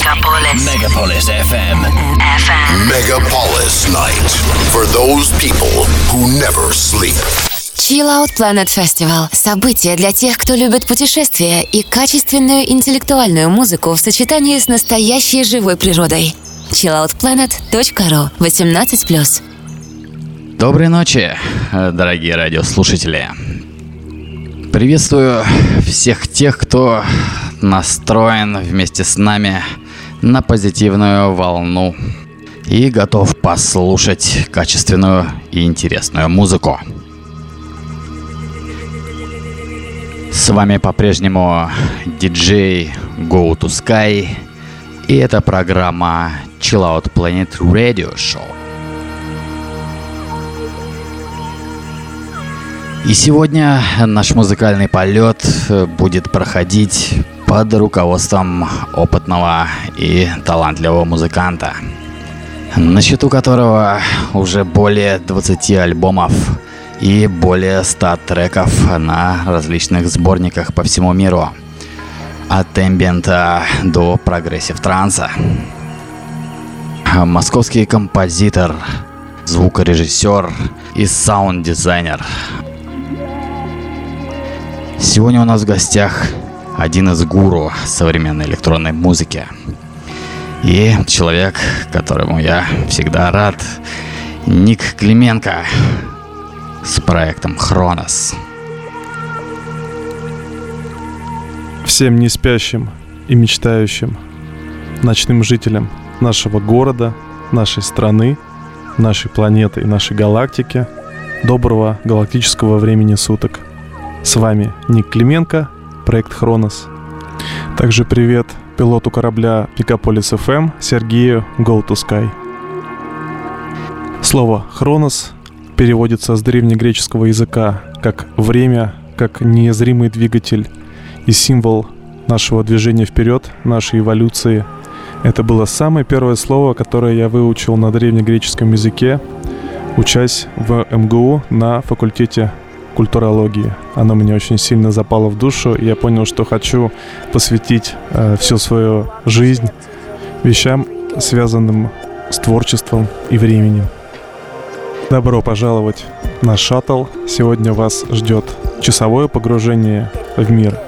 Megapolis. Megapolis FM. FM. Megapolis Night. For those people who never sleep. Chill Out Planet Festival – событие для тех, кто любит путешествия и качественную интеллектуальную музыку в сочетании с настоящей живой природой. chilloutplanet.ru 18+. Доброй ночи, э, дорогие радиослушатели. Приветствую всех тех, кто настроен вместе с нами на позитивную волну и готов послушать качественную и интересную музыку. С вами по-прежнему диджей Go to Sky, и это программа Chill Out Planet Radio Show. И сегодня наш музыкальный полет будет проходить под руководством опытного и талантливого музыканта, на счету которого уже более 20 альбомов и более 100 треков на различных сборниках по всему миру. От эмбиента до progressive транса. Московский композитор, звукорежиссер и саунд-дизайнер. Сегодня у нас в гостях один из гуру современной электронной музыки. И человек, которому я всегда рад, Ник Клименко с проектом Хронос. Всем не спящим и мечтающим ночным жителям нашего города, нашей страны, нашей планеты и нашей галактики доброго галактического времени суток. С вами Ник Клименко, проект Хронос. Также привет пилоту корабля Пикаполис FM Сергею Go to Sky. Слово «хронос» переводится с древнегреческого языка как «время», как незримый двигатель и символ нашего движения вперед, нашей эволюции. Это было самое первое слово, которое я выучил на древнегреческом языке, учась в МГУ на факультете культурологии. Оно мне очень сильно запало в душу, и я понял, что хочу посвятить э, всю свою жизнь вещам, связанным с творчеством и временем. Добро пожаловать на шаттл. Сегодня вас ждет часовое погружение в мир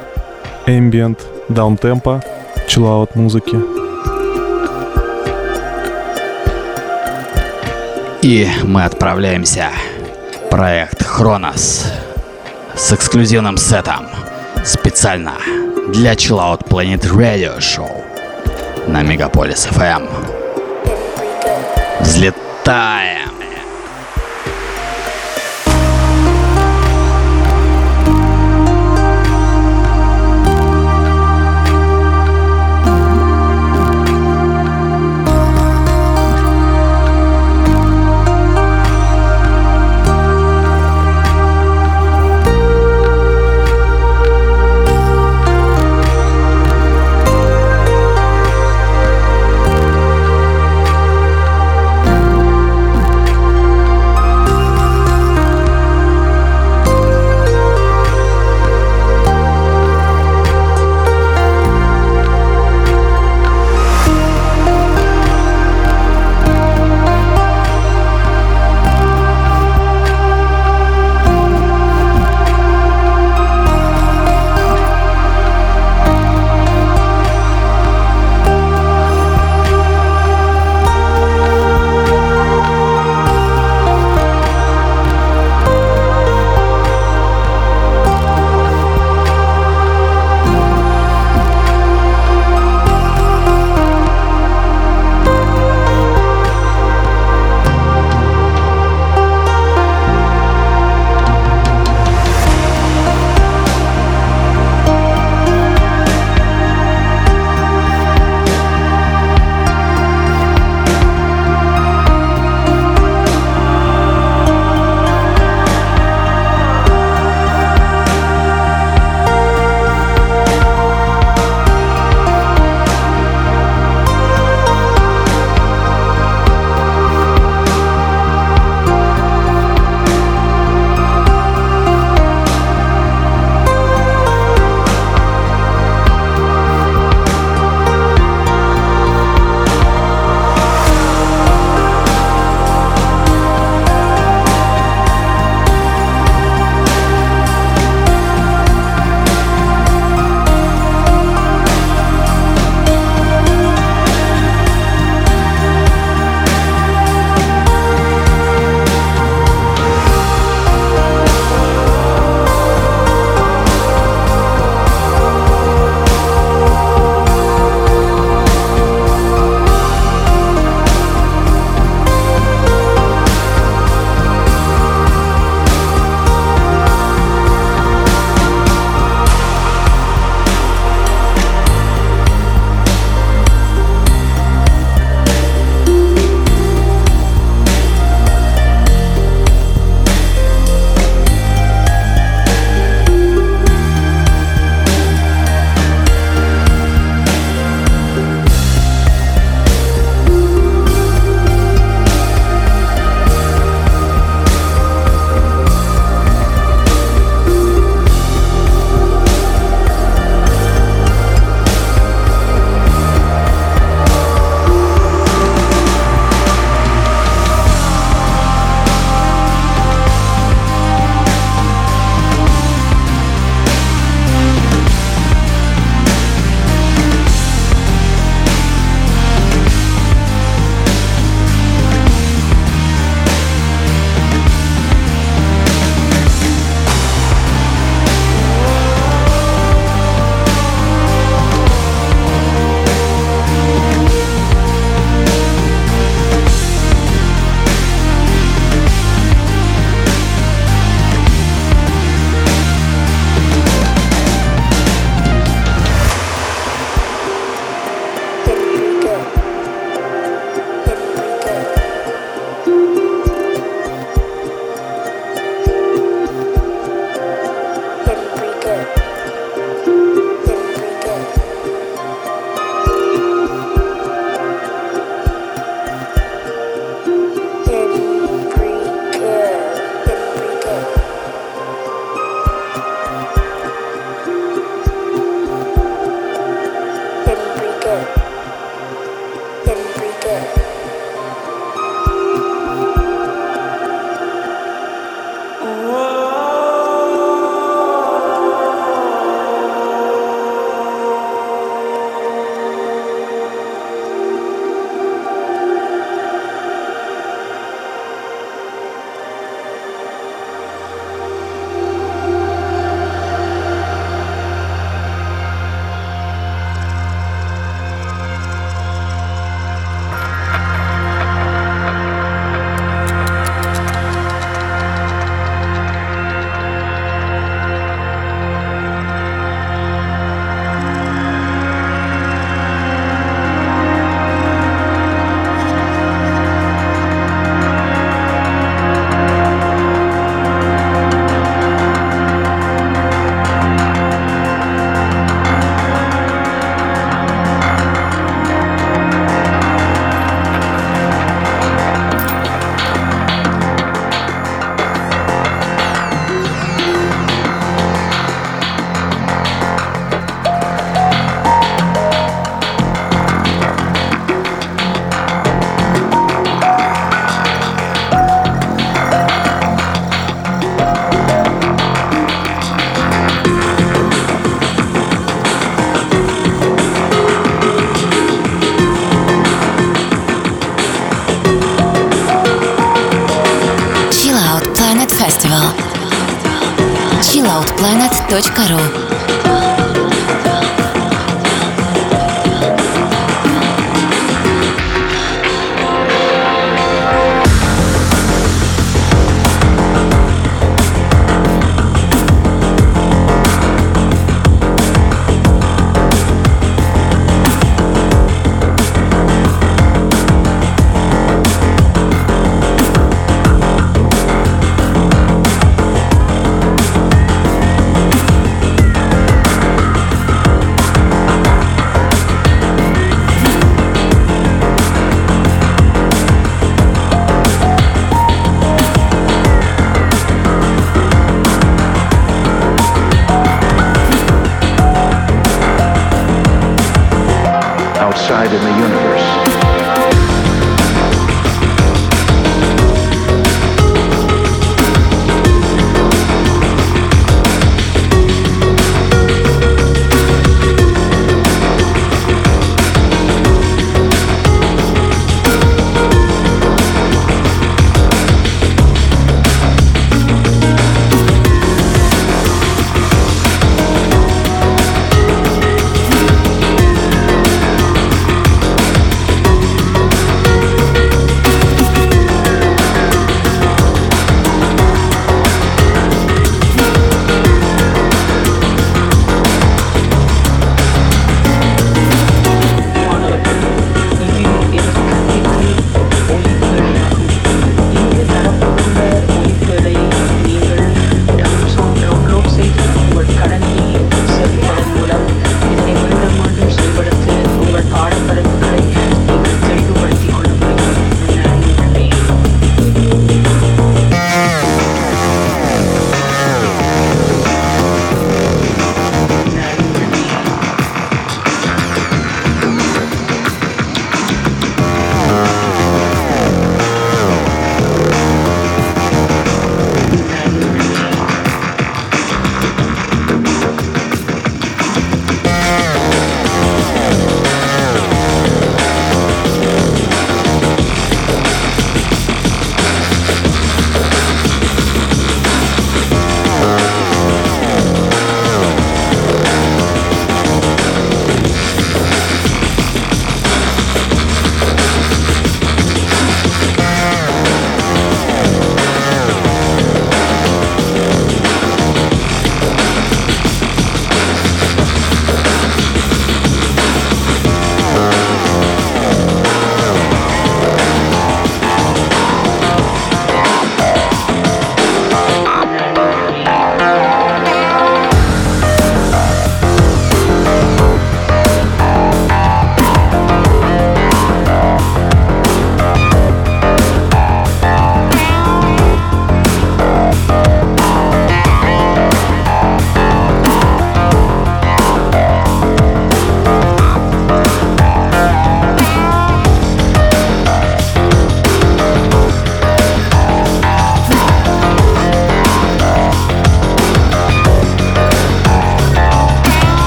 ambient, даунтемпа, чиллаут музыки. И мы отправляемся проект Хронос с эксклюзивным сетом специально для Chill Planet Radio Show на Мегаполис FM. Взлетаем!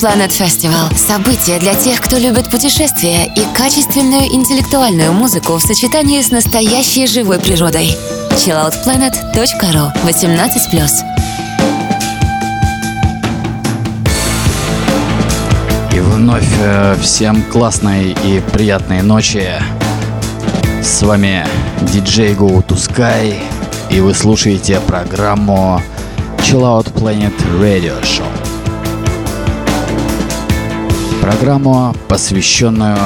Planet Festival – событие для тех, кто любит путешествия и качественную интеллектуальную музыку в сочетании с настоящей живой природой. chilloutplanet.ru 18+. И вновь э, всем классной и приятной ночи. С вами диджей Go to Sky, и вы слушаете программу Chill Out Planet Radio Show. Программу, посвященную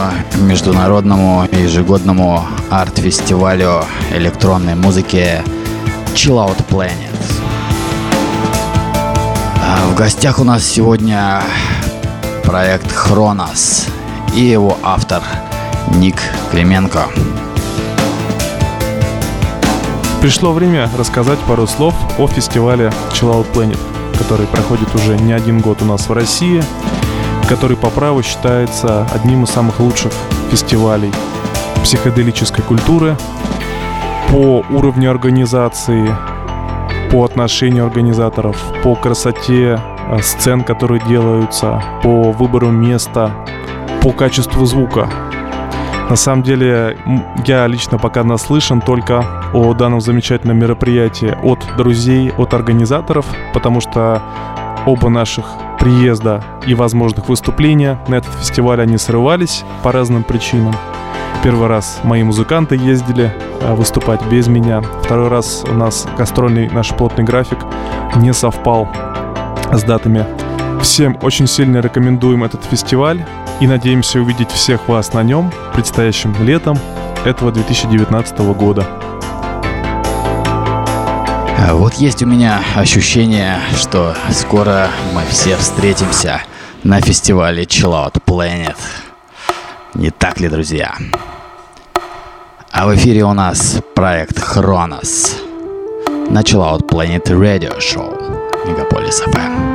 международному ежегодному арт-фестивалю электронной музыки Chill Out Planet. А В гостях у нас сегодня проект Хронос и его автор Ник Клименко. Пришло время рассказать пару слов о фестивале Chill Out Planet, который проходит уже не один год у нас в России, который по праву считается одним из самых лучших фестивалей психоделической культуры по уровню организации, по отношению организаторов, по красоте э, сцен, которые делаются, по выбору места, по качеству звука. На самом деле, я лично пока наслышан только о данном замечательном мероприятии от друзей, от организаторов, потому что оба наших приезда и возможных выступления на этот фестиваль они срывались по разным причинам. Первый раз мои музыканты ездили а, выступать без меня. Второй раз у нас гастрольный наш плотный график не совпал с датами. Всем очень сильно рекомендуем этот фестиваль и надеемся увидеть всех вас на нем предстоящим летом этого 2019 года. Вот есть у меня ощущение, что скоро мы все встретимся на фестивале Chill Out Planet. Не так ли, друзья? А в эфире у нас проект Хронос на Chill Out Planet Radio Show Мегаполис FM.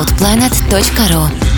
chilloutplanet.ru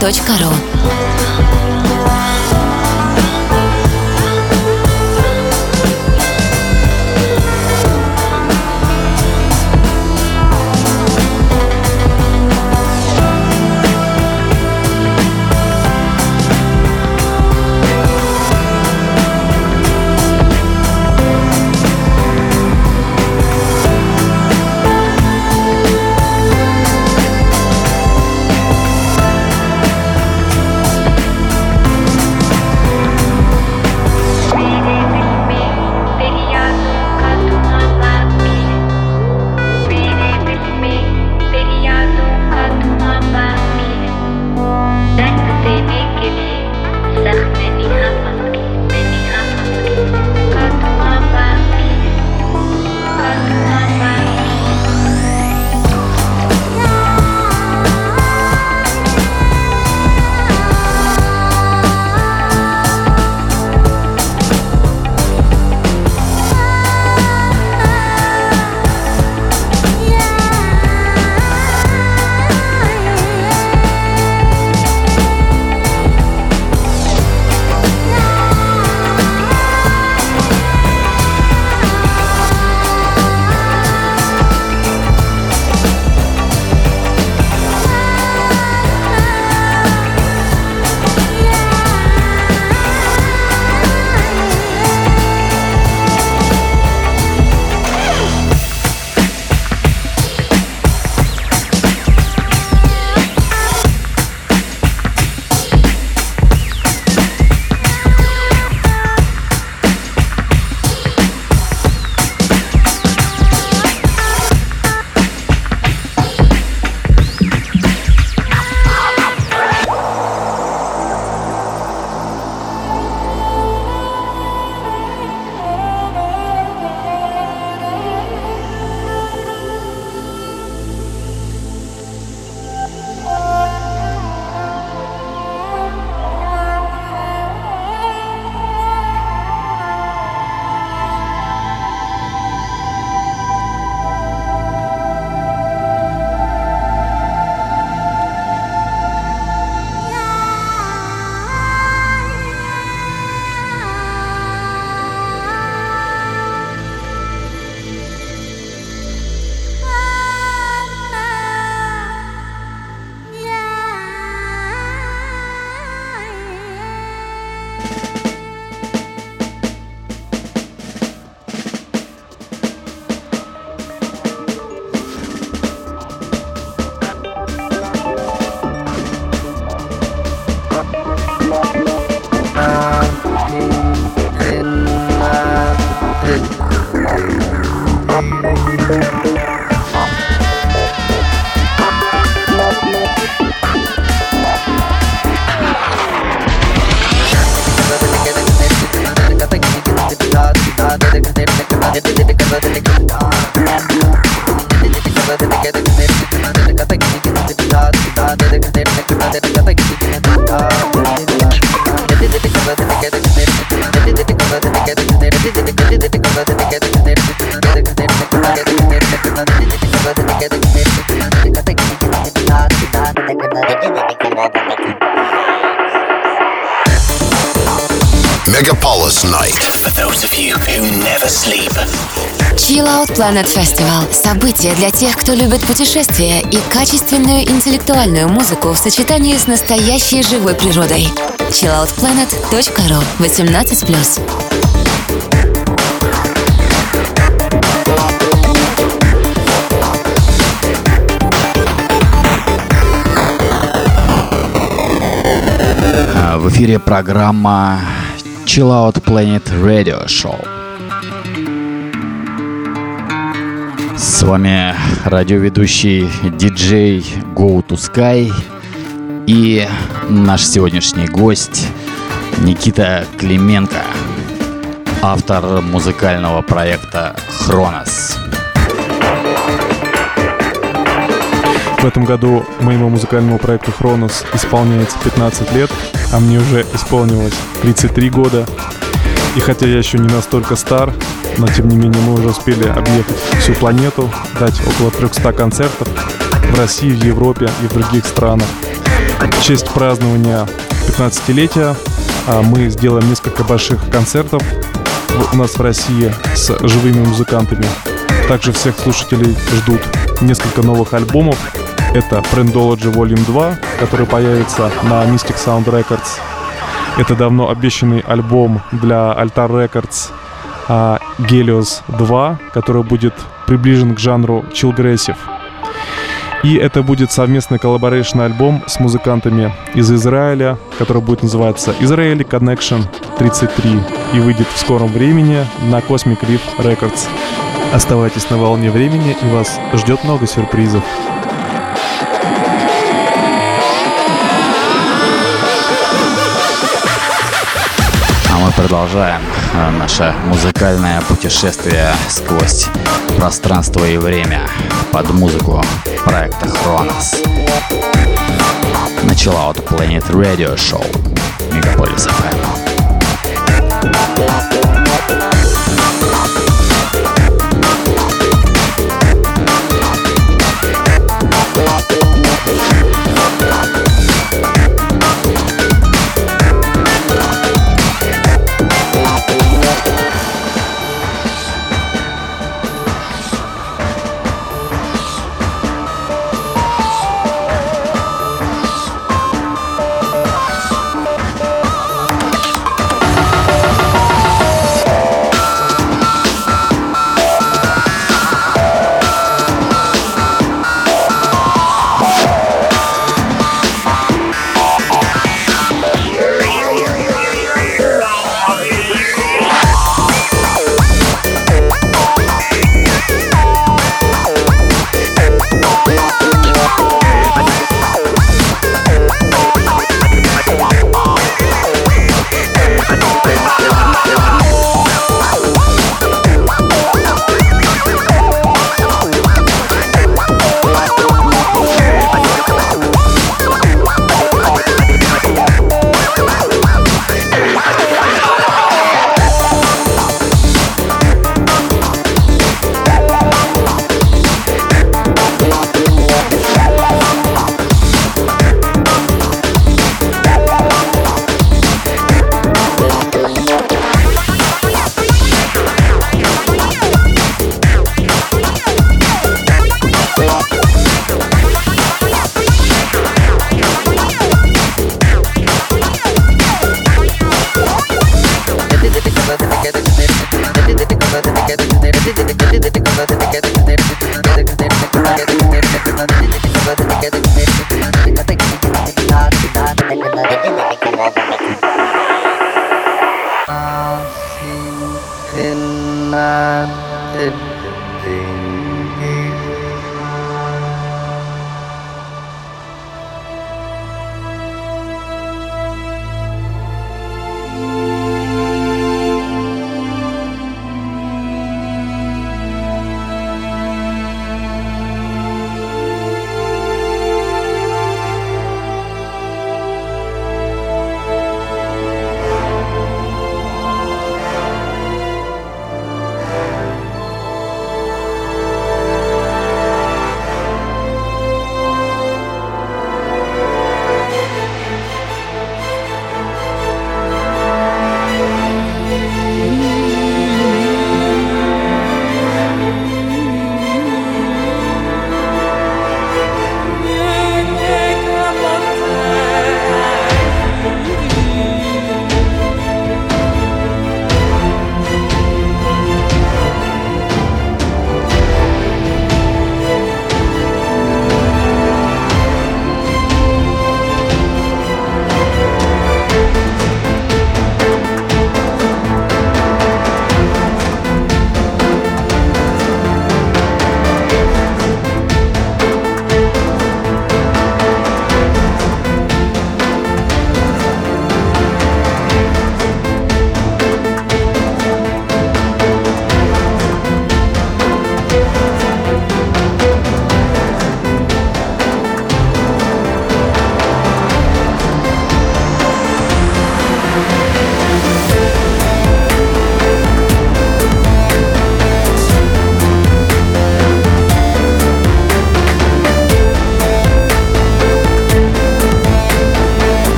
Точка ру Megapolis Night. For those of you who never sleep. Chill Out Planet Festival – событие для тех, кто любит путешествия и качественную интеллектуальную музыку в сочетании с настоящей живой природой. chilloutplanet.ru 18+. А, В эфире программа Chill Out Planet Radio Show. С вами радиоведущий диджей Go to Sky и наш сегодняшний гость Никита Клименко, автор музыкального проекта Хронос. В этом году моему музыкальному проекту Хронос исполняется 15 лет, а мне уже исполнилось 33 года. И хотя я еще не настолько стар, но тем не менее мы уже успели объехать всю планету, дать около 300 концертов в России, в Европе и в других странах. В честь празднования 15-летия а, мы сделаем несколько больших концертов у нас в России с живыми музыкантами. Также всех слушателей ждут несколько новых альбомов. Это Prendology Volume 2, который появится на Mystic Sound Records. Это давно обещанный альбом для Altar Records а, Helios 2, который будет приближен к жанру chillgressive. И это будет совместный collaboration альбом с музыкантами из Израиля, который будет называться Israeli Connection 33 и выйдет в скором времени на Cosmic Reef Records. Оставайтесь на волне времени, и вас ждет много сюрпризов. Продолжаем э, наше музыкальное путешествие сквозь пространство и время под музыку проекта Хронос. Начала от Planet Radio Show Мегаполис FM.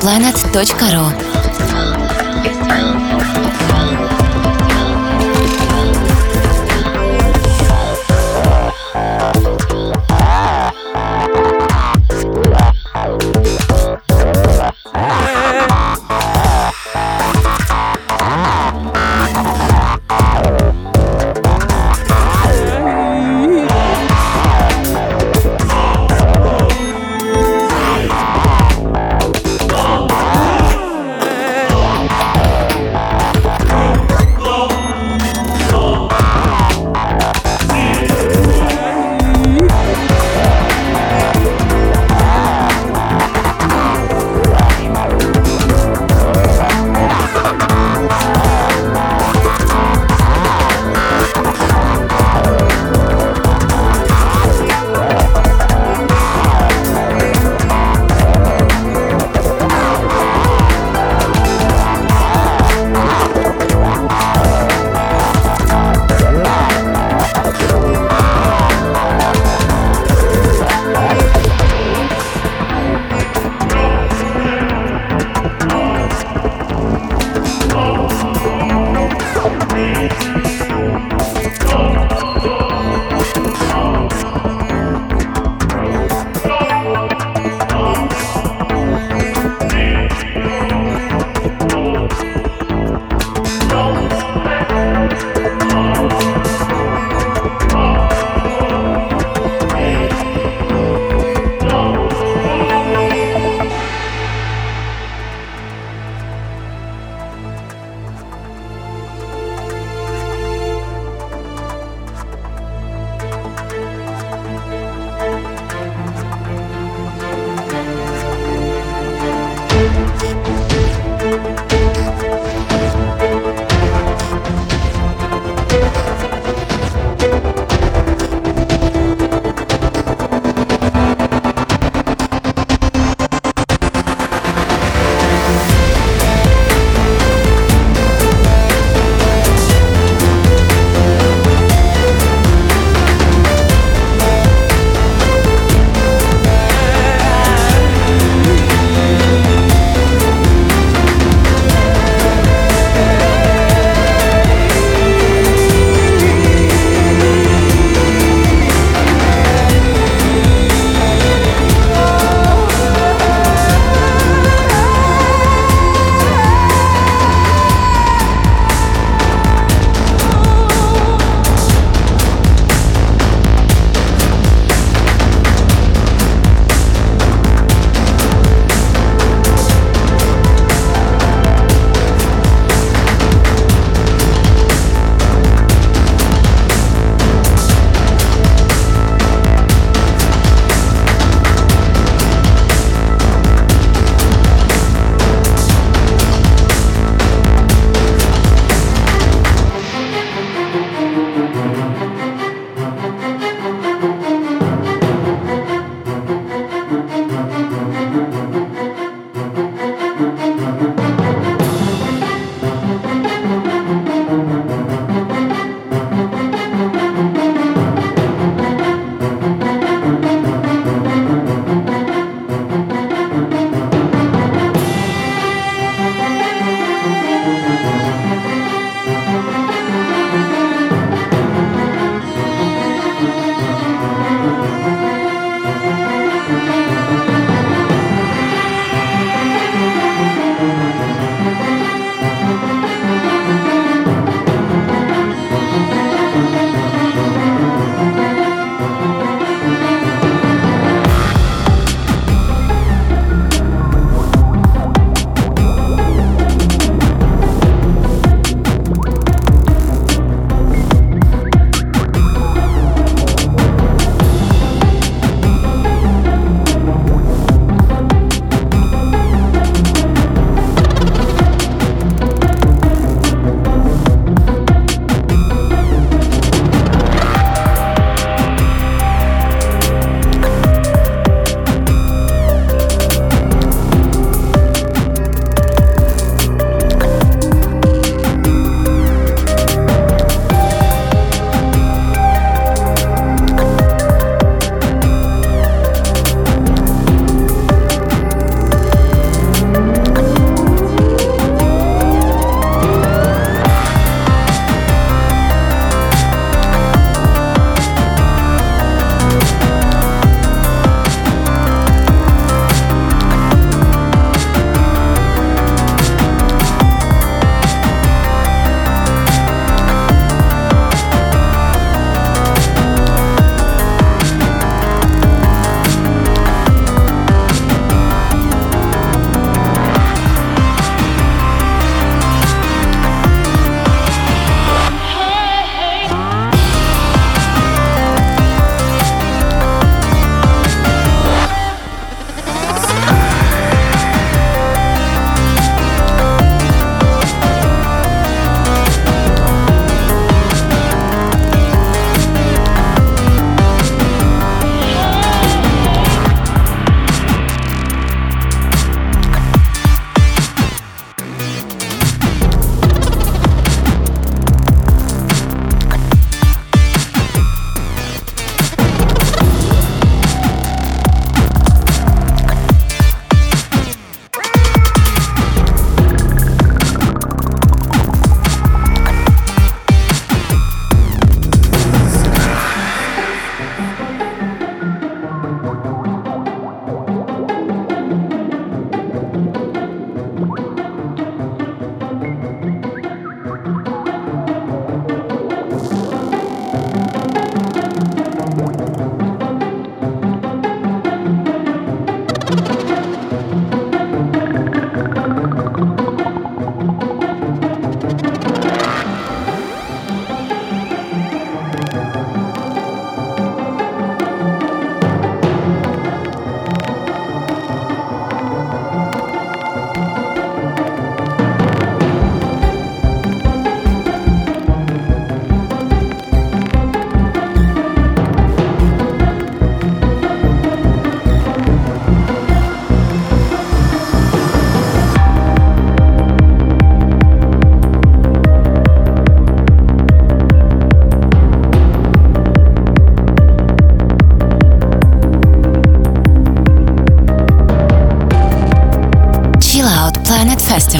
chilloutplanet.ru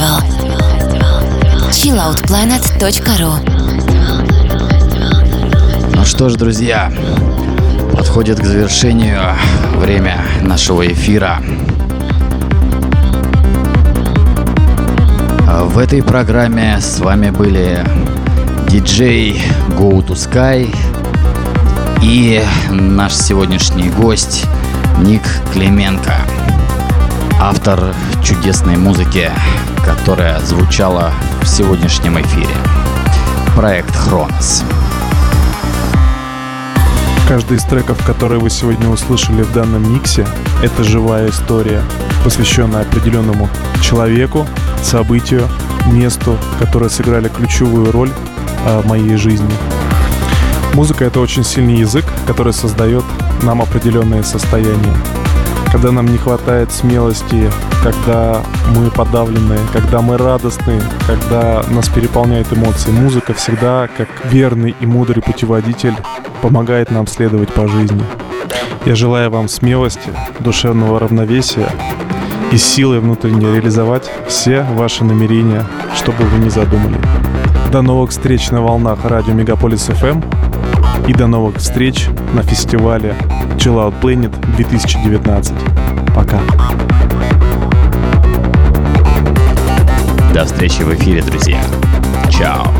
Festival. chilloutplanet.ru Ну что ж, друзья, подходит к завершению время нашего эфира. В этой программе с вами были диджей Go to Sky и наш сегодняшний гость Ник Клименко, автор чудесной музыки, которая звучала в сегодняшнем эфире. Проект Хронос. Каждый из треков, которые вы сегодня услышали в данном миксе, это живая история, посвященная определенному человеку, событию, месту, которые сыграли ключевую роль э, в моей жизни. Музыка — это очень сильный язык, который создает нам определенные состояния. Когда нам не хватает смелости, когда мы подавлены, когда мы радостны, когда нас переполняют эмоции, музыка всегда, как верный и мудрый путеводитель, помогает нам следовать по жизни. Я желаю вам смелости, душевного равновесия и силы внутренне реализовать все ваши намерения, что бы вы ни задумали. До новых встреч на волнах радио Мегаполис FM и до новых встреч на фестивале Chill Out Planet 2019. Пока. До встречи в эфире, друзья. Чао.